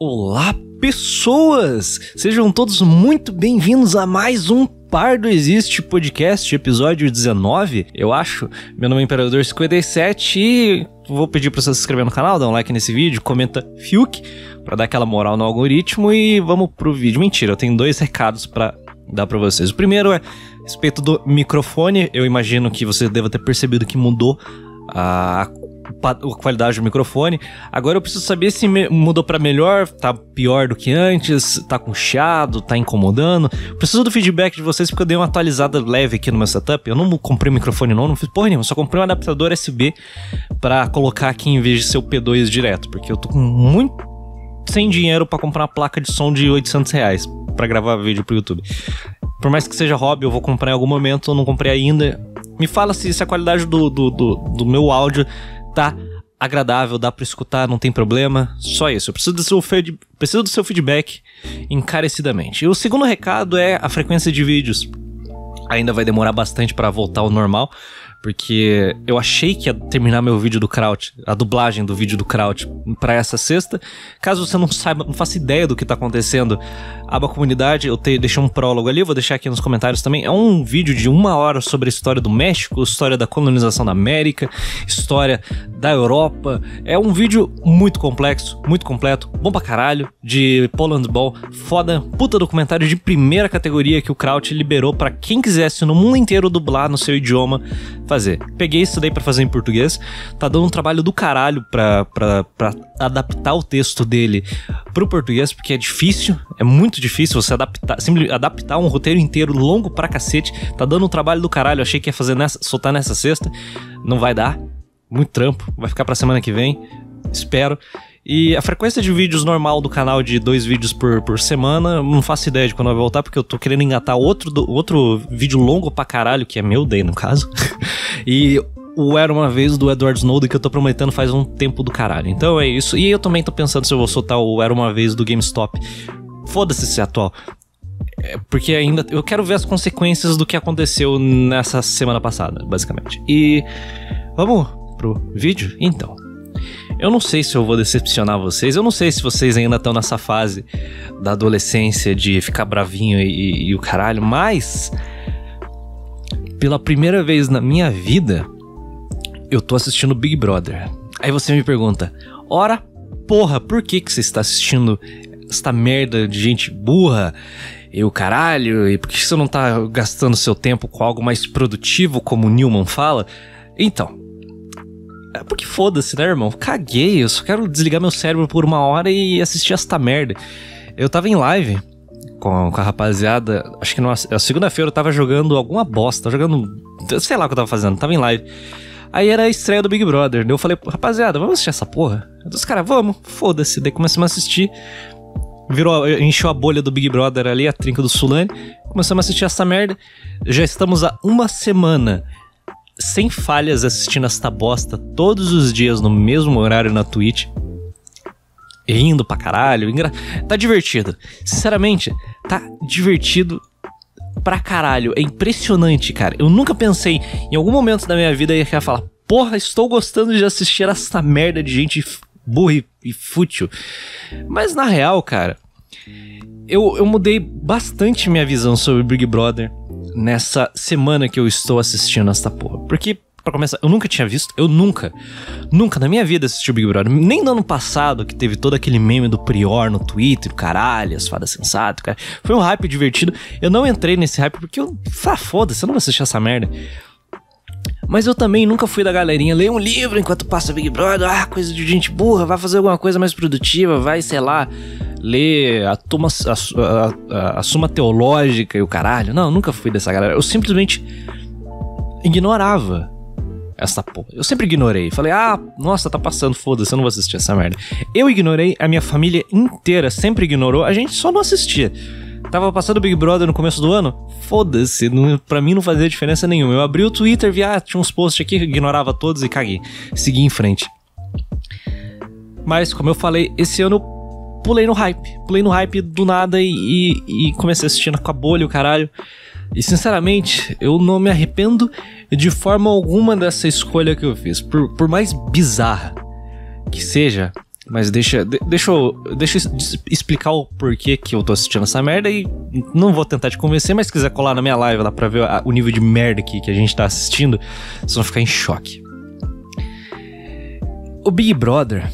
Olá, pessoas! Sejam todos muito bem-vindos a mais um Pardo Existe Podcast, episódio 19, eu acho. Meu nome é Imperador57 e vou pedir para você se inscrever no canal, dar um like nesse vídeo, comenta Fiuk para dar aquela moral no algoritmo e vamos pro vídeo. Mentira, eu tenho dois recados para dar para vocês. O primeiro é respeito do microfone. Eu imagino que você deva ter percebido que mudou a a qualidade do microfone. Agora eu preciso saber se mudou para melhor, tá pior do que antes, tá com chiado, tá incomodando. Preciso do feedback de vocês porque eu dei uma atualizada leve aqui no meu setup. Eu não comprei microfone não, não fiz porra nenhuma, só comprei um adaptador USB para colocar aqui em vez de ser o P2 direto, porque eu tô com muito sem dinheiro para comprar uma placa de som de 800 reais para gravar vídeo pro YouTube. Por mais que seja hobby, eu vou comprar em algum momento, eu não comprei ainda. Me fala se, se a qualidade do, do, do, do meu áudio tá agradável, dá para escutar, não tem problema. Só isso. Eu preciso do seu, preciso do seu feedback encarecidamente. E o segundo recado é a frequência de vídeos. Ainda vai demorar bastante para voltar ao normal, porque eu achei que ia terminar meu vídeo do Kraut, a dublagem do vídeo do Kraut para essa sexta. Caso você não saiba, não faça ideia do que tá acontecendo, aba comunidade, eu te, deixei um prólogo ali, vou deixar aqui nos comentários também. É um vídeo de uma hora sobre a história do México, história da colonização da América, história da Europa. É um vídeo muito complexo, muito completo, bom pra caralho, de Poland Ball, foda, puta documentário de primeira categoria que o Kraut liberou para quem quisesse no mundo inteiro dublar no seu idioma fazer. Peguei isso daí para fazer em português, tá dando um trabalho do caralho pra, pra, pra adaptar o texto dele pro português, porque é difícil, é muito difícil você adaptar, simplesmente adaptar um roteiro inteiro longo pra cacete, tá dando um trabalho do caralho, achei que ia fazer nessa, soltar nessa sexta, não vai dar, muito trampo, vai ficar pra semana que vem, espero. E a frequência de vídeos normal do canal de dois vídeos por, por semana, não faço ideia de quando vai voltar, porque eu tô querendo engatar outro, outro vídeo longo pra caralho, que é meu day no caso. e o Era Uma Vez do Edward Snowden que eu tô prometendo faz um tempo do caralho. Então é isso. E eu também tô pensando se eu vou soltar o Era Uma Vez do GameStop. Foda-se esse atual. É porque ainda eu quero ver as consequências do que aconteceu nessa semana passada, basicamente. E vamos pro vídeo? Então. Eu não sei se eu vou decepcionar vocês, eu não sei se vocês ainda estão nessa fase da adolescência de ficar bravinho e, e, e o caralho, mas pela primeira vez na minha vida eu tô assistindo Big Brother. Aí você me pergunta, ora, porra, por que, que você está assistindo esta merda de gente burra e o caralho? E por que você não tá gastando seu tempo com algo mais produtivo, como o Newman fala? Então, é porque foda-se, né, irmão? Caguei, eu só quero desligar meu cérebro por uma hora e assistir esta merda. Eu tava em live com, com a rapaziada, acho que na segunda-feira eu tava jogando alguma bosta, jogando. Sei lá o que eu tava fazendo, tava em live. Aí era a estreia do Big Brother. Eu falei, rapaziada, vamos assistir essa porra? Dos caras, vamos, foda-se. Daí começamos a assistir. Virou, encheu a bolha do Big Brother ali, a trinca do Sulane. Começamos a assistir essa merda. Já estamos há uma semana sem falhas assistindo esta bosta todos os dias no mesmo horário na Twitch. Rindo pra caralho. Engra... Tá divertido. Sinceramente, tá divertido pra caralho. É impressionante, cara. Eu nunca pensei em algum momento da minha vida ia falar: Porra, estou gostando de assistir essa merda de gente burra e fútil. Mas na real, cara, eu, eu mudei bastante minha visão sobre Big Brother nessa semana que eu estou assistindo esta porra. Porque, para começar, eu nunca tinha visto, eu nunca, nunca na minha vida assisti o Big Brother. Nem no ano passado, que teve todo aquele meme do Prior no Twitter, caralho, as fadas sensato, cara. Foi um hype divertido. Eu não entrei nesse hype porque eu. Ah, foda-se, eu não vou assistir essa merda. Mas eu também nunca fui da galerinha ler um livro enquanto passa Big Brother, ah, coisa de gente burra, vai fazer alguma coisa mais produtiva, vai, sei lá, ler a, tuma, a, a, a, suma teológica e o caralho. Não, nunca fui dessa galera. Eu simplesmente ignorava essa porra. Eu sempre ignorei. Falei, ah, nossa, tá passando, foda-se, eu não vou assistir essa merda. Eu ignorei, a minha família inteira sempre ignorou, a gente só não assistia. Tava passando Big Brother no começo do ano? Foda-se, pra mim não fazia diferença nenhuma. Eu abri o Twitter, vi, ah, tinha uns posts aqui, ignorava todos e caguei. Segui em frente. Mas, como eu falei, esse ano eu pulei no hype. Pulei no hype do nada e, e, e comecei assistindo com a bolha o caralho. E sinceramente, eu não me arrependo de forma alguma dessa escolha que eu fiz. Por, por mais bizarra que seja, Mas deixa, deixa, eu, deixa eu explicar o porquê que eu tô assistindo essa merda e não vou tentar te convencer, mas se quiser colar na minha live lá pra ver o nível de merda que, que a gente tá assistindo, vocês vão ficar em choque. O Big Brother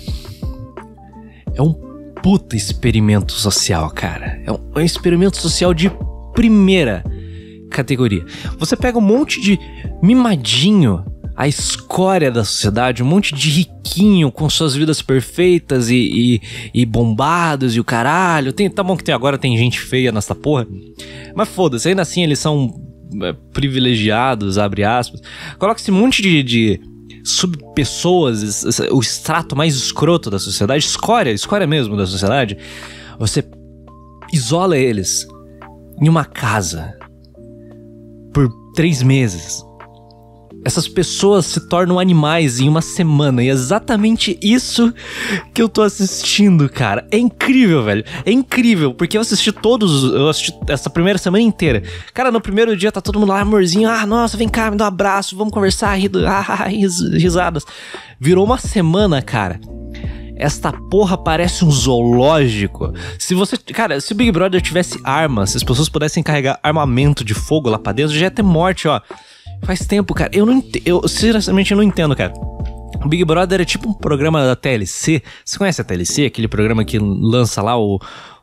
é um puta experimento social, cara. É um, é um experimento social de primeira categoria. Você pega um monte de mimadinho a escória da sociedade, um monte de riquinho com suas vidas perfeitas e, e, e bombados e o caralho. Tem, tá bom que tem, agora tem gente feia nessa porra, mas foda-se, ainda assim eles são é, privilegiados, abre aspas. Coloca esse monte de, de subpessoas, o extrato mais escroto da sociedade, escória, escória mesmo da sociedade. Você isola eles em uma casa por três meses essas pessoas se tornam animais em uma semana. E é exatamente isso que eu tô assistindo, cara. É incrível, velho. É incrível, porque eu assisti todos. Eu assisti essa primeira semana inteira. Cara, no primeiro dia tá todo mundo lá, amorzinho. Ah, nossa, vem cá, me dá um abraço, vamos conversar, rir, ah, risadas. Virou uma semana, cara. Esta porra parece um zoológico. Se você. Cara, se o Big Brother tivesse armas, se as pessoas pudessem carregar armamento de fogo lá pra dentro, já ia ter morte, ó. Faz tempo, cara. Eu não entendo. Eu, sinceramente, eu não entendo, cara. O Big Brother é tipo um programa da TLC. Você conhece a TLC? Aquele programa que lança lá o,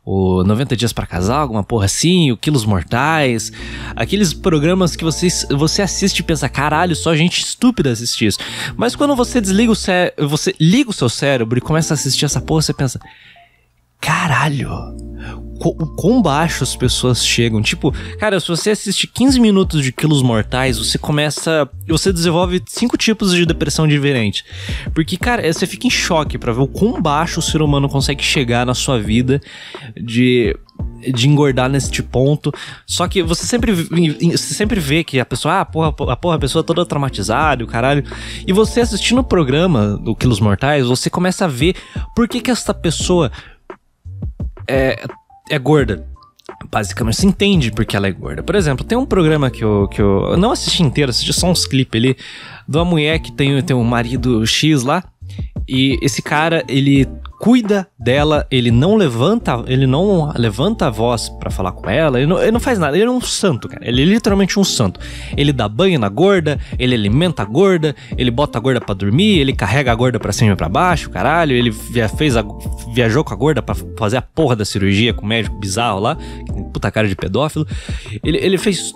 o 90 Dias para Casar, alguma porra assim, o Quilos Mortais. Aqueles programas que você, você assiste e pensa, caralho, só gente estúpida assiste isso. Mas quando você desliga o você liga o seu cérebro e começa a assistir essa porra, você pensa, caralho, o quão baixo as pessoas chegam. Tipo, cara, se você assiste 15 minutos de Quilos Mortais, você começa. Você desenvolve cinco tipos de depressão diferente. Porque, cara, você fica em choque para ver o quão baixo o ser humano consegue chegar na sua vida de. De engordar neste ponto. Só que você sempre, você sempre vê que a pessoa, ah, porra, a porra, a pessoa toda traumatizada, o caralho. E você assistindo o programa do Quilos Mortais, você começa a ver por que que essa pessoa é, é gorda. Basicamente, se entende porque ela é gorda. Por exemplo, tem um programa que eu, que eu, não assisti inteiro, assisti só uns clipes ali, de uma mulher que tem, tem um marido X lá, e esse cara, ele cuida dela, ele não levanta, ele não levanta a voz para falar com ela, ele não, ele não, faz nada, ele é um santo, cara. Ele é literalmente um santo. Ele dá banho na gorda, ele alimenta a gorda, ele bota a gorda para dormir, ele carrega a gorda para cima e para baixo, caralho. Ele via, fez a, viajou com a gorda para fazer a porra da cirurgia com o médico bizarro lá, puta cara de pedófilo. Ele, ele fez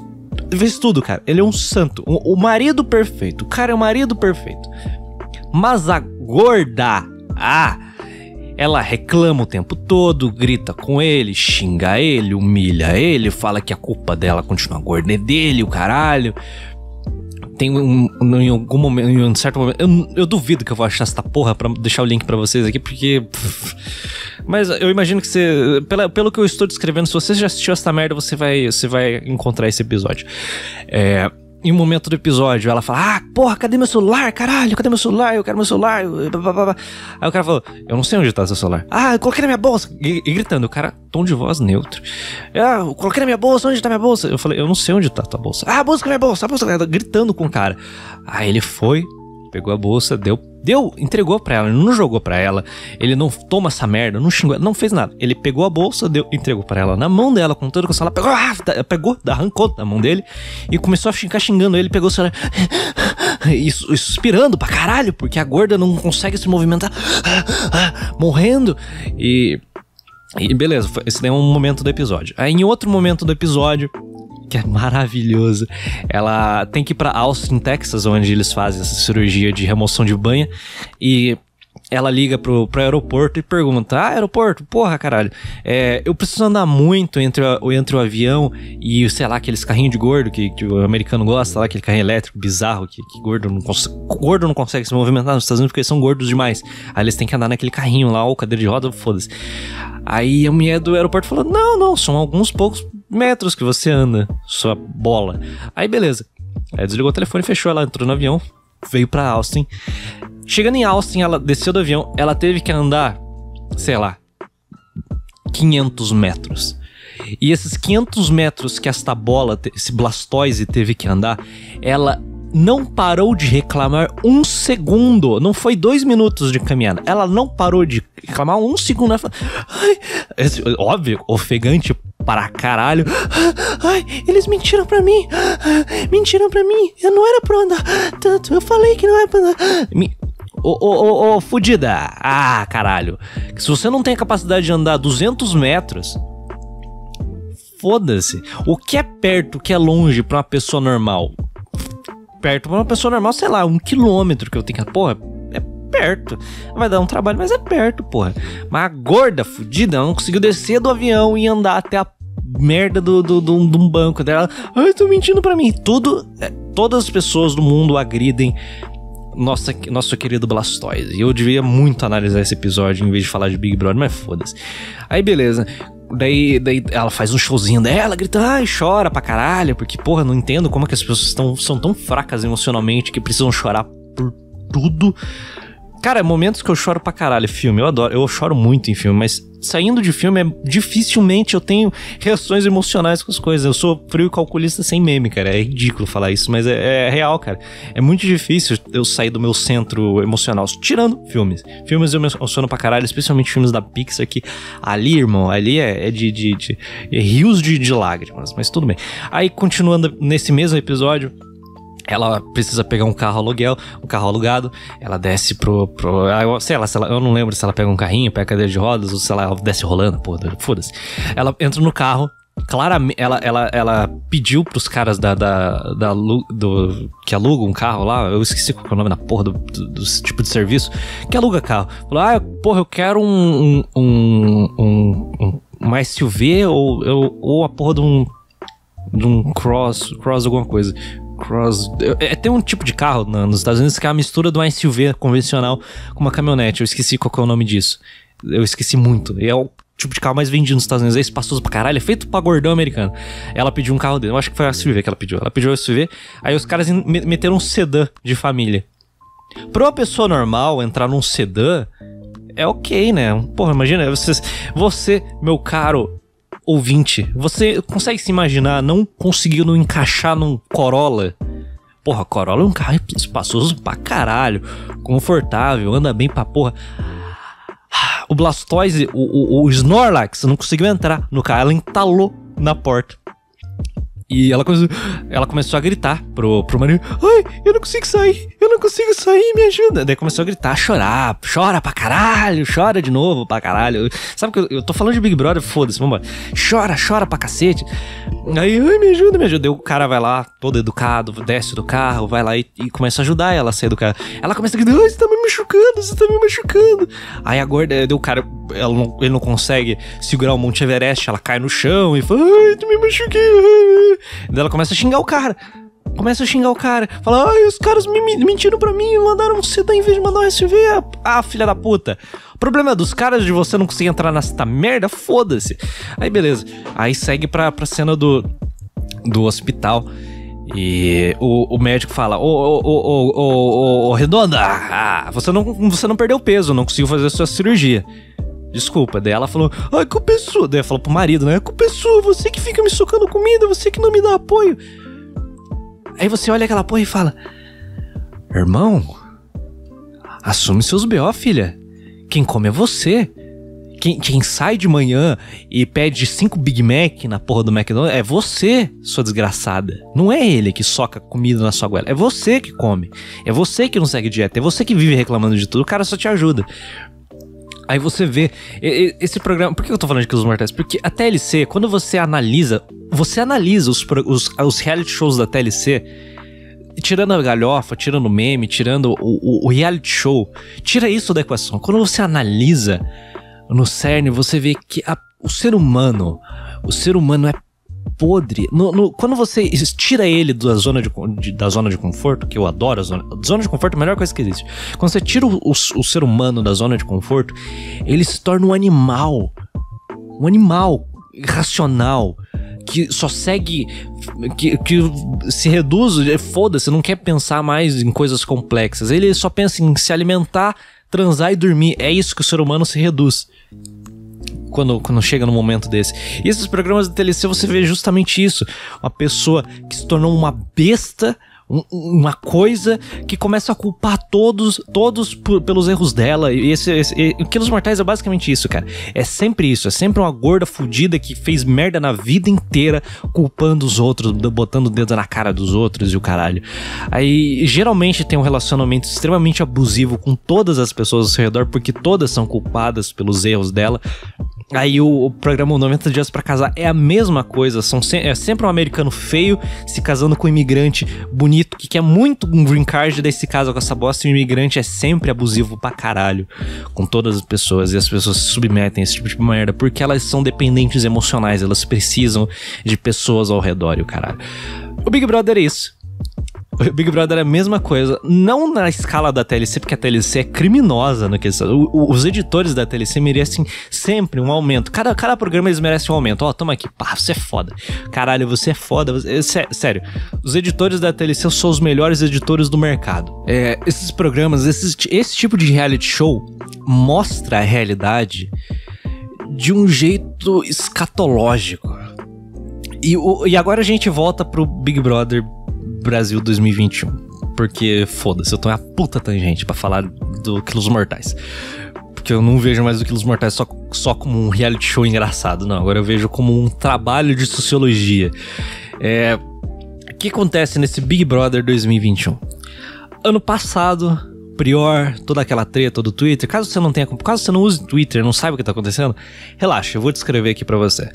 fez tudo, cara. Ele é um santo, o, o marido perfeito. O cara é o marido perfeito. Mas a gorda, ah, ela reclama o tempo todo, grita com ele, xinga ele, humilha ele, fala que a culpa dela continua gorda é dele, o caralho. Tem um, em algum momento, em um certo momento, eu, eu duvido que eu vou achar essa porra pra deixar o link para vocês aqui, porque. Mas eu imagino que você. Pela, pelo que eu estou descrevendo, se você já assistiu essa merda, você vai, você vai encontrar esse episódio. É em um momento do episódio, ela fala: Ah, porra, cadê meu celular? Caralho, cadê meu celular? Eu quero meu celular. Aí o cara falou: Eu não sei onde tá seu celular. Ah, eu coloquei na minha bolsa. E, e gritando, o cara, tom de voz neutro. Ah, eu coloquei na minha bolsa, onde tá minha bolsa? Eu falei: Eu não sei onde tá tua bolsa. Ah, busca minha bolsa, a bolsa. Gritando com o cara. Aí ele foi, pegou a bolsa, deu Deu, entregou para ela, não jogou para ela, ele não toma essa merda, não xingou, não fez nada. Ele pegou a bolsa, deu, entregou para ela na mão dela, com todo o celular, pegou, ah, pegou, arrancou da mão dele e começou a ficar xingando ele, pegou o celular e suspirando pra caralho, porque a gorda não consegue se movimentar, morrendo. E e beleza, esse é um momento do episódio. Aí em outro momento do episódio, que é maravilhoso. Ela tem que ir para Austin, Texas, onde eles fazem essa cirurgia de remoção de banha. E ela liga pro, pro aeroporto e pergunta: Ah, aeroporto, porra, caralho, é, eu preciso andar muito entre, o, entre o avião e, sei lá, aqueles carrinhos de gordo que, que o americano gosta, lá, aquele carrinho elétrico bizarro que, que gordo, não gordo não consegue se movimentar nos Estados Unidos porque eles são gordos demais. Aí eles têm que andar naquele carrinho lá, ou cadeira de roda, foda-se. Aí a mulher do aeroporto falou: Não, não, são alguns poucos metros que você anda, sua bola. Aí beleza. Aí desligou o telefone, fechou, ela entrou no avião, veio para Austin. Chegando em Austin, ela desceu do avião, ela teve que andar, sei lá, 500 metros. E esses 500 metros que esta bola, esse Blastoise teve que andar, ela não parou de reclamar um segundo. Não foi dois minutos de caminhada. Ela não parou de reclamar um segundo. Ela Ai, óbvio, ofegante para caralho. Ai, eles mentiram pra mim. Mentiram pra mim. Eu não era pra andar tanto. Eu falei que não era pra andar. Ô, ô, ô, ô, fudida. Ah, caralho. Se você não tem a capacidade de andar 200 metros, foda-se. O que é perto, o que é longe pra uma pessoa normal? Perto pra uma pessoa normal, sei lá, um quilômetro que eu tenho que. Porra, é perto. Vai dar um trabalho, mas é perto, porra. Mas a gorda fudida não conseguiu descer do avião e andar até a merda do, do, do, de um banco dela. Ai, tô mentindo pra mim. Tudo. É, todas as pessoas do mundo agridem nossa, nosso querido Blastoise. E eu devia muito analisar esse episódio em vez de falar de Big Brother, mas foda-se. Aí beleza. Daí, daí ela faz um showzinho dela, grita, ai, chora pra caralho, porque, porra, não entendo como é que as pessoas tão, são tão fracas emocionalmente que precisam chorar por tudo. Cara, momentos que eu choro pra caralho, filme, eu adoro, eu choro muito em filme, mas saindo de filme, é, dificilmente eu tenho reações emocionais com as coisas. Eu sou frio e calculista sem meme, cara. É ridículo falar isso, mas é, é, real, cara. É muito difícil eu sair do meu centro emocional, tirando filmes. Filmes eu me emociono pra caralho, especialmente filmes da Pixar, que ali, irmão, ali é, é de, de, de é rios de, de lágrimas, mas tudo bem. Aí, continuando nesse mesmo episódio, ela precisa pegar um carro aluguel, um carro alugado, ela desce pro. pro ah, sei lá, ela, eu não lembro se ela pega um carrinho, pega cadeira de rodas, ou se ela desce rolando, pô, foda-se. Ela entra no carro, claramente, ela, ela, ela pediu pros caras da, da, da do, que alugam um carro lá, eu esqueci qual é o nome da porra do, do, do, tipo de serviço, que aluga carro. Falou, ah, porra, eu quero um, um, um, um, um SUV ou, ou, ou a porra de um de um cross, cross alguma coisa. Cross. É, tem um tipo de carro nos Estados Unidos que é a mistura de um SUV convencional com uma caminhonete. Eu esqueci qual é o nome disso. Eu esqueci muito. E é o tipo de carro mais vendido nos Estados Unidos. É espaçoso pra caralho. É feito pra gordão americano. Ela pediu um carro dele. Eu acho que foi a SUV que ela pediu. Ela pediu o SUV. Aí os caras meteram um sedã de família. Pra uma pessoa normal entrar num sedã é ok, né? Porra, imagina, você, você meu caro ouvinte, você consegue se imaginar não conseguindo encaixar num Corolla? Porra, Corolla é um carro espaçoso pra caralho, confortável, anda bem pra porra. O Blastoise, o, o, o Snorlax não conseguiu entrar no carro, ela entalou na porta. E ela começou, ela começou a gritar pro, pro marido: Ai, eu não consigo sair, eu não consigo sair, me ajuda. Daí começou a gritar, chorar, chora pra caralho, chora de novo pra caralho. Sabe que eu, eu tô falando de Big Brother, foda-se, vambora. Chora, chora pra cacete. Aí, ai, me ajuda, me ajuda. Daí o cara vai lá, todo educado, desce do carro, vai lá e, e começa a ajudar ela a do carro. Ela começa a gritar: Ai, você tá me machucando, você tá me machucando. Aí a gorda, o cara, não, ele não consegue segurar o Monte Everest, ela cai no chão e fala: Ai, tu me machuquei. Daí ela começa a xingar o cara. Começa a xingar o cara. Fala, ai, os caras me, me mentiram pra mim, mandaram um sedã em vez de mandar um SUV. Ah, filha da puta. O problema é dos caras de você não conseguir entrar nessa merda, foda-se. Aí beleza. Aí segue pra, pra cena do, do hospital. E o, o médico fala: Ô, ô, ô, ô, ô, Redonda, ah, você, não, você não perdeu peso, não conseguiu fazer a sua cirurgia. Desculpa. Daí ela falou, ai, culpa é sua. Daí ela falou pro marido, né? Culpa é sua, você que fica me socando comida, você que não me dá apoio. Aí você olha aquela porra e fala: Irmão, assume seus B.O., filha. Quem come é você. Quem, quem, sai de manhã e pede cinco Big Mac na porra do McDonald's é você, sua desgraçada. Não é ele que soca comida na sua goela. É você que come. É você que não segue dieta. É você que vive reclamando de tudo. O cara só te ajuda. Aí você vê esse programa. Por que eu tô falando de Quilos Mortais? Porque a TLC, quando você analisa, você analisa os, os, os reality shows da TLC, tirando a galhofa, tirando o meme, tirando o, o, o reality show, tira isso da equação. Quando você analisa no cerne, você vê que a, o ser humano, o ser humano é podre. No, no, quando você tira ele da zona de, de, da zona de conforto, que eu adoro a zona, zona de conforto é a melhor coisa que existe. Quando você tira o, o, o ser humano da zona de conforto, ele se torna um animal. Um animal irracional que só segue. que, que se reduz, foda-se, não quer pensar mais em coisas complexas. Ele só pensa em se alimentar, transar e dormir. É isso que o ser humano se reduz quando, quando chega num momento desse. E esses programas de TLC você vê justamente isso. Uma pessoa que se tornou uma besta, um, uma coisa que começa a culpar todos, todos por, pelos erros dela. E esse, esse, e, Quilos Mortais é basicamente isso, cara. É sempre isso. É sempre uma gorda fudida que fez merda na vida inteira, culpando os outros, botando o dedo na cara dos outros e o caralho. Aí geralmente tem um relacionamento extremamente abusivo com todas as pessoas ao seu redor, porque todas são culpadas pelos erros dela. Aí o, o, programa 90 Dias para Casar é a mesma coisa, são se, é sempre um americano feio se casando com um imigrante bonito que quer muito um green card, daí se casa com essa bosta e o imigrante é sempre abusivo pra caralho com todas as pessoas e as pessoas se submetem a esse tipo de merda porque elas são dependentes emocionais, elas precisam de pessoas ao redor e o caralho. O Big Brother é isso. Big Brother é a mesma coisa, não na escala da TLC, porque a TLC é criminosa no que Os editores da TLC merecem sempre um aumento. Cada, cada programa eles merecem um aumento. Ó, oh, toma aqui, pá, você é foda. Caralho, você é foda. Você... Sério, os editores da TLC são os melhores editores do mercado. É, esses programas, esses, esse tipo de reality show mostra a realidade de um jeito escatológico. E, e agora a gente volta pro Big Brother Brasil 2021. Porque, foda-se, eu tô uma puta tangente para falar do Quilos Mortais. Porque eu não vejo mais o Quilos Mortais só, só como um reality show engraçado, não. Agora eu vejo como um trabalho de sociologia. É, o que acontece nesse Big Brother 2021? Ano passado, Prior, toda aquela treta do Twitter. Caso você não tenha, caso você não use Twitter, não saiba o que tá acontecendo, relaxa, eu vou descrever aqui para você.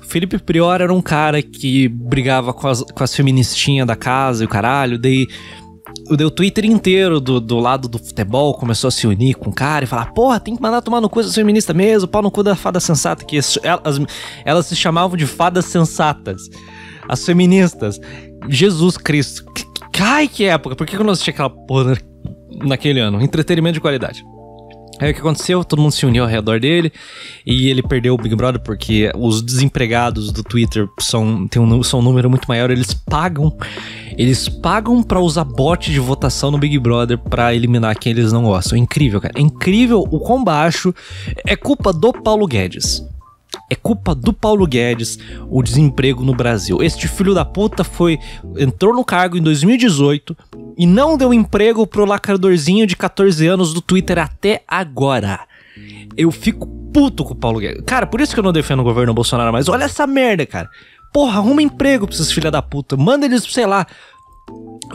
O Felipe Prior era um cara que brigava com as, com as feministinhas da casa e o caralho, daí o Twitter inteiro do, do lado do futebol começou a se unir com o cara e falar: porra, tem que mandar tomar no cu essa feminista mesmo, pau no cu da fada sensata. Que elas, elas se chamavam de fadas sensatas. As feministas. Jesus Cristo. Ai, que época. Por que eu não assisti aquela porra naquele ano. Entretenimento de qualidade. Aí o que aconteceu? Todo mundo se uniu ao redor dele e ele perdeu o Big Brother porque os desempregados do Twitter são, tem um, são um número muito maior. Eles pagam, eles pagam para usar bot de votação no Big Brother para eliminar quem eles não gostam. É incrível, cara. É incrível o quão baixo. É culpa do Paulo Guedes. É culpa do Paulo Guedes o desemprego no Brasil. Este filho da puta foi entrou no cargo em 2018 e não deu emprego pro lacradorzinho de 14 anos do Twitter até agora. Eu fico puto com o Paulo Guedes. Cara, por isso que eu não defendo o governo Bolsonaro mais. Olha essa merda, cara. Porra, arruma emprego pra esses filha da puta. Manda eles, sei lá,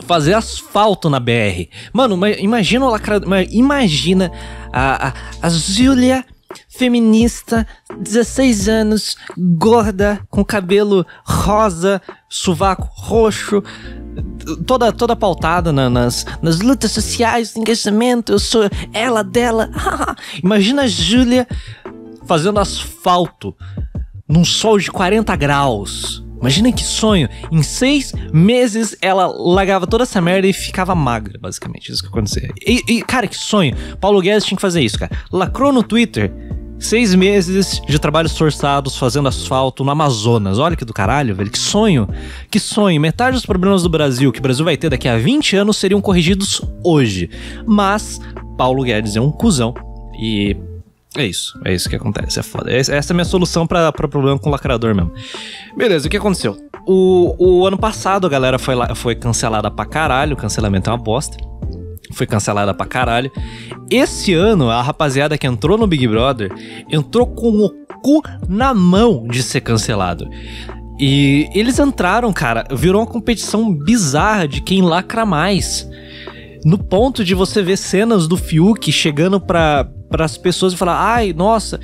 fazer asfalto na BR. Mano, imagina o lacrador. Imagina a, a, a Júlia feminista, 16 anos, gorda, com cabelo rosa, sovaco roxo, toda toda pautada na, nas, nas lutas sociais, engajamento, eu sou ela dela. Imagina a Júlia fazendo asfalto num sol de 40 graus. Imagina que sonho. Em seis meses ela largava toda essa merda e ficava magra, basicamente. Isso que acontecia. E, e, cara, que sonho. Paulo Guedes tinha que fazer isso, cara. Lacrou no Twitter Seis meses de trabalhos forçados fazendo asfalto no Amazonas. Olha que do caralho, velho. Que sonho. Que sonho. Metade dos problemas do Brasil que o Brasil vai ter daqui a 20 anos seriam corrigidos hoje. Mas Paulo Guedes é um cuzão. E é isso. É isso que acontece. É foda. Essa é a minha solução para problema com o lacrador mesmo. Beleza, o que aconteceu? O, o ano passado a galera foi, foi cancelada pra caralho. O cancelamento é uma bosta foi cancelada pra caralho. Esse ano, a rapaziada que entrou no Big Brother entrou com o cu na mão de ser cancelado. E eles entraram, cara, virou uma competição bizarra de quem lacra mais. No ponto de você ver cenas do Fiuk chegando para as pessoas e falar: "Ai, nossa,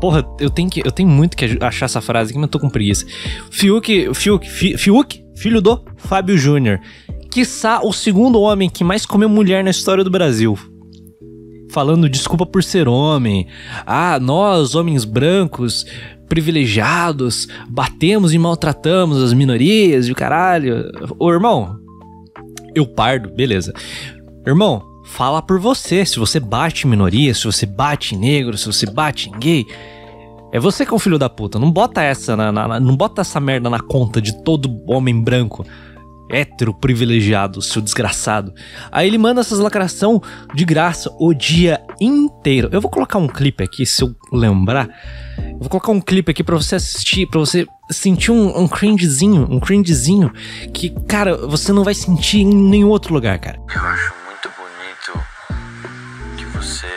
Porra, eu tenho, que, eu tenho muito que achar essa frase aqui, mas eu tô com preguiça. Fiuk, Fiuk, Fiuk, filho do Fábio Júnior quiçá o segundo homem que mais comeu mulher na história do Brasil. Falando desculpa por ser homem. Ah, nós, homens brancos, privilegiados, batemos e maltratamos as minorias e o caralho. Ô, irmão, eu pardo, beleza. Irmão, fala por você. Se você bate em minoria, se você bate em negro, se você bate em gay. É você que é um filho da puta. Não bota essa na, na, não bota essa merda na conta de todo homem branco hétero privilegiado, seu desgraçado. Aí ele manda essas lacração de graça o dia inteiro. Eu vou colocar um clipe aqui, se eu lembrar. Eu vou colocar um clipe aqui pra você assistir, pra você sentir um, um cringezinho, um cringezinho que, cara, você não vai sentir em nenhum outro lugar, cara. Eu acho muito bonito que você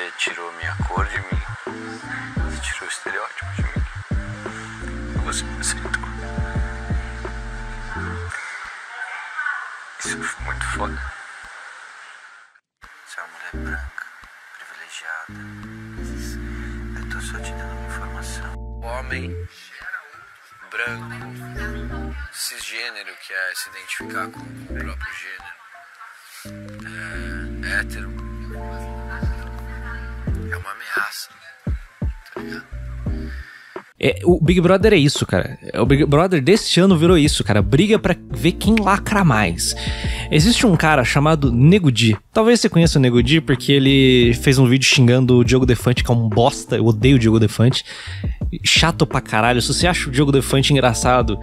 Homem branco, cisgênero, que é se identificar com o próprio gênero é, hétero é uma ameaça, tá? É, o Big Brother é isso, cara. O Big Brother deste ano virou isso, cara. Briga pra ver quem lacra mais. Existe um cara chamado Nego Di. Talvez você conheça o Nego Di porque ele fez um vídeo xingando o Diogo Defante, que é um bosta. Eu odeio o Diogo Defante. Chato pra caralho. Se você acha o Diogo Defante engraçado,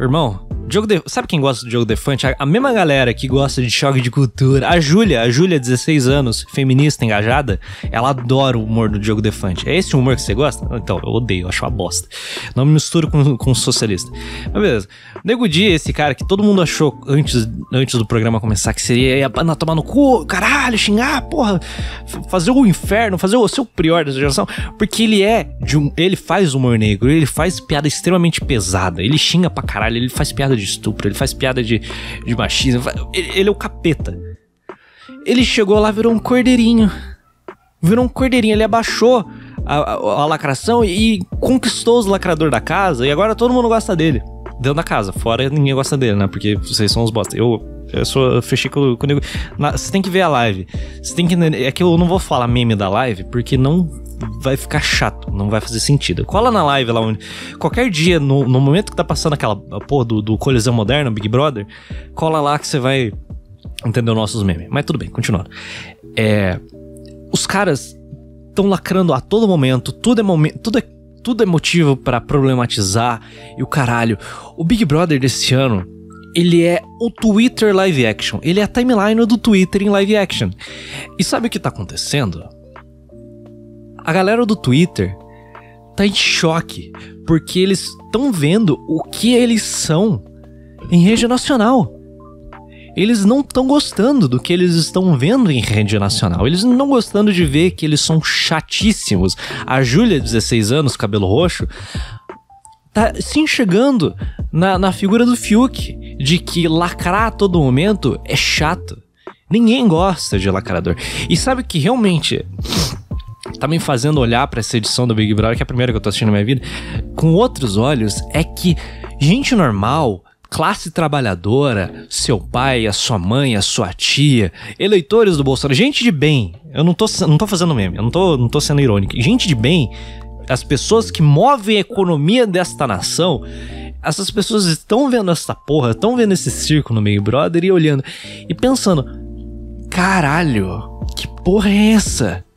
irmão, Diogo De... Sabe quem gosta do Diogo Defante? A, mesma galera que gosta de choque de cultura. A Júlia, a Júlia, 16 anos, feminista, engajada, ela adora o humor do Diogo Defante. É esse humor que você gosta? Então, eu odeio, acho uma bosta. Não me misturo com, com socialista. Mas beleza. Nego Di, esse cara que todo mundo achou antes, antes do programa começar que seria ia tomar no cu, caralho, xingar, porra, fazer o inferno, fazer o seu prior dessa geração, porque ele é de um, ele faz humor negro, ele faz piada extremamente pesada, ele xinga pra caralho, ele faz piada de estupro, ele faz piada de, de machismo, ele, ele é o capeta. Ele chegou lá, virou um cordeirinho. Virou um cordeirinho, ele abaixou a, a, a lacração e, e conquistou os lacradores da casa e agora todo mundo gosta dele. Dentro da casa, fora ninguém gosta dele, né? Porque vocês são os bosta. Eu, eu sou fechei com, com Você tem que ver a live. Você tem que. É que eu não vou falar meme da live, porque não vai ficar chato, não vai fazer sentido. Cola na live lá onde. Qualquer dia, no, no momento que tá passando aquela porra do, do Colisão Moderno, Big Brother, cola lá que você vai entender os nossos memes. Mas tudo bem, continuando. É. Os caras estão lacrando a todo momento, tudo é momento. Tudo é tudo é motivo para problematizar e o caralho. O Big Brother desse ano, ele é o Twitter live action. Ele é a timeline do Twitter em live action. E sabe o que tá acontecendo? A galera do Twitter tá em choque porque eles estão vendo o que eles são em rede nacional eles não estão gostando do que eles estão vendo em rede nacional. Eles não estão gostando de ver que eles são chatíssimos. A Júlia, 16 anos, cabelo roxo, tá se enxergando na, na figura do Fiuk, de que lacrar a todo momento é chato. Ninguém gosta de lacrador. E sabe que realmente tá me fazendo olhar para essa edição do Big Brother, que é a primeira que eu tô assistindo na minha vida, com outros olhos, é que gente normal classe trabalhadora, seu pai, a sua mãe, a sua tia, eleitores do Bolsonaro, gente de bem. Eu não tô, não tô fazendo meme, eu não tô, não tô sendo irônico. Gente de bem, as pessoas que movem a economia desta nação, essas pessoas estão vendo essa porra, estão vendo esse circo no Big Brother e olhando e pensando: caralho, que porra é essa?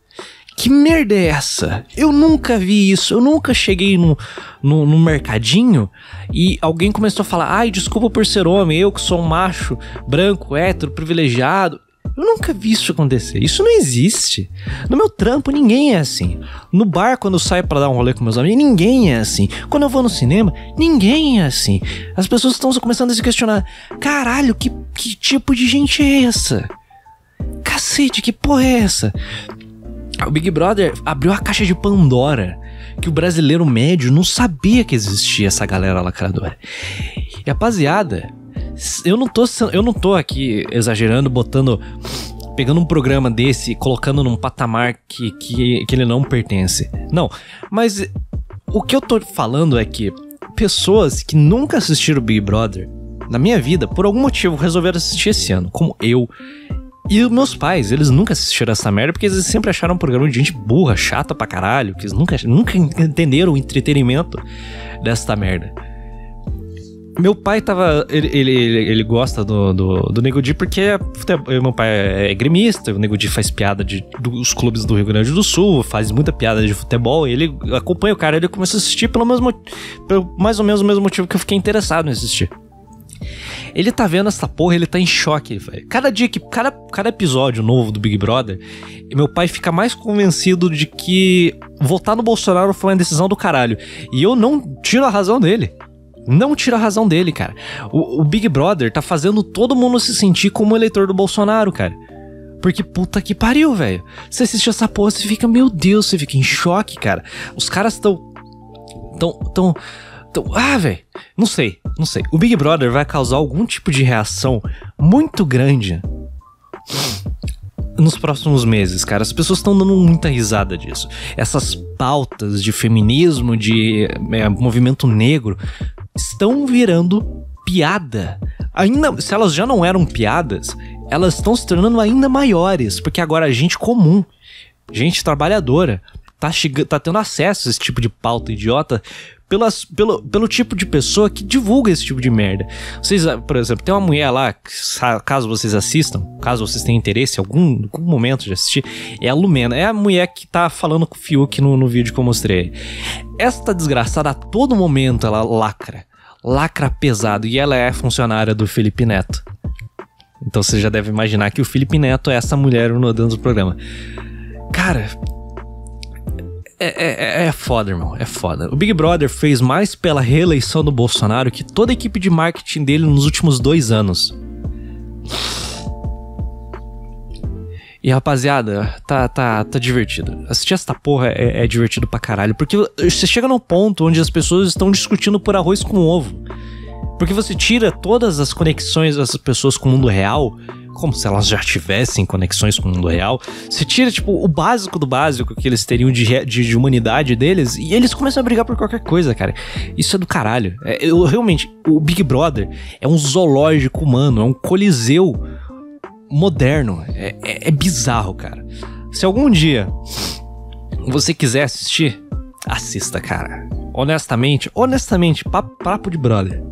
Que merda é essa? Eu nunca vi isso. Eu nunca cheguei no, no, no, mercadinho e alguém começou a falar: ai, desculpa por ser homem, eu que sou um macho, branco, hétero, privilegiado. Eu nunca vi isso acontecer. Isso não existe. No meu trampo, ninguém é assim. No bar, quando eu saio para dar um rolê com meus amigos, ninguém é assim. Quando eu vou no cinema, ninguém é assim. As pessoas estão começando a se questionar: caralho, que, que tipo de gente é essa? Cacete, que porra é essa? O Big Brother abriu a caixa de Pandora que o brasileiro médio não sabia que existia essa galera lacradora. E rapaziada, eu não tô, eu não tô aqui exagerando, botando. Pegando um programa desse e colocando num patamar que, que, que ele não pertence. Não, mas o que eu tô falando é que pessoas que nunca assistiram Big Brother, na minha vida, por algum motivo, resolveram assistir esse ano, como eu e meus pais, eles nunca assistiram essa merda porque eles sempre acharam um programa de gente burra, chata pra caralho, que eles nunca, nunca entenderam o entretenimento desta merda. Meu pai tava. Ele, ele, ele gosta do, do, do Nego Di porque meu pai é gremista, o Nego Di faz piada de, dos clubes do Rio Grande do Sul, faz muita piada de futebol, e ele acompanha o cara, ele começa a assistir pelo mesmo. Pelo mais ou menos o mesmo motivo que eu fiquei interessado em assistir. Ele tá vendo essa porra, ele tá em choque, velho. Cada dia que. Cada, cada episódio novo do Big Brother, meu pai fica mais convencido de que votar no Bolsonaro foi uma decisão do caralho. E eu não tiro a razão dele. Não tira a razão dele, cara. O, o, Big Brother tá fazendo todo mundo se sentir como eleitor do Bolsonaro, cara. Porque puta que pariu, velho. Você assiste essa porra, você fica, meu Deus, você fica em choque, cara. Os caras tão. tão. tão. Tão ah, velho. Não sei, não sei. O Big Brother vai causar algum tipo de reação muito grande nos próximos meses, cara. As pessoas estão dando muita risada disso. Essas pautas de feminismo, de é, movimento negro, estão virando piada. Ainda, se elas já não eram piadas, elas estão se tornando ainda maiores, porque agora a gente comum, gente trabalhadora, tá, tá tendo acesso a esse tipo de pauta idiota pelas, pelo, pelo tipo de pessoa que divulga esse tipo de merda. Vocês, por exemplo, tem uma mulher lá, caso vocês assistam, caso vocês tenham interesse em algum, algum momento de assistir, é a Lumena. É a mulher que tá falando com o Fiuk no, no vídeo que eu mostrei. Esta desgraçada a todo momento ela lacra. Lacra pesado. E ela é funcionária do Felipe Neto. Então você já deve imaginar que o Felipe Neto é essa mulher no dentro do programa. Cara, é, é, é foda, irmão. É foda. O Big Brother fez mais pela reeleição do Bolsonaro que toda a equipe de marketing dele nos últimos dois anos. E rapaziada, tá, tá, tá divertido. Assistir essa porra é, é, divertido pra caralho. Porque você chega num ponto onde as pessoas estão discutindo por arroz com ovo. Porque você tira todas as conexões das pessoas com o mundo real como se elas já tivessem conexões com o mundo real. Você tira, tipo, o básico do básico que eles teriam de, de, de humanidade deles e eles começam a brigar por qualquer coisa, cara. Isso é do caralho. É, eu realmente, o Big Brother é um zoológico humano, é um coliseu moderno. É, é, é bizarro, cara. Se algum dia você quiser assistir, assista, cara. Honestamente, honestamente, papo de brother.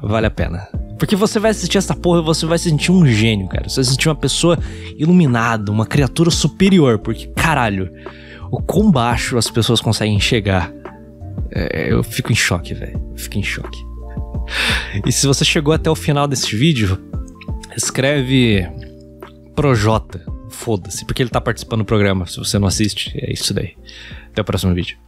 Vale a pena. Porque você vai assistir essa porra e você vai sentir um gênio, cara. Você vai sentir uma pessoa iluminada, uma criatura superior. Porque, caralho, o quão baixo as pessoas conseguem chegar. É, eu fico em choque, velho. Fico em choque. E se você chegou até o final desse vídeo, escreve Projota. Foda-se, porque ele tá participando do programa. Se você não assiste, é isso daí. Até o próximo vídeo.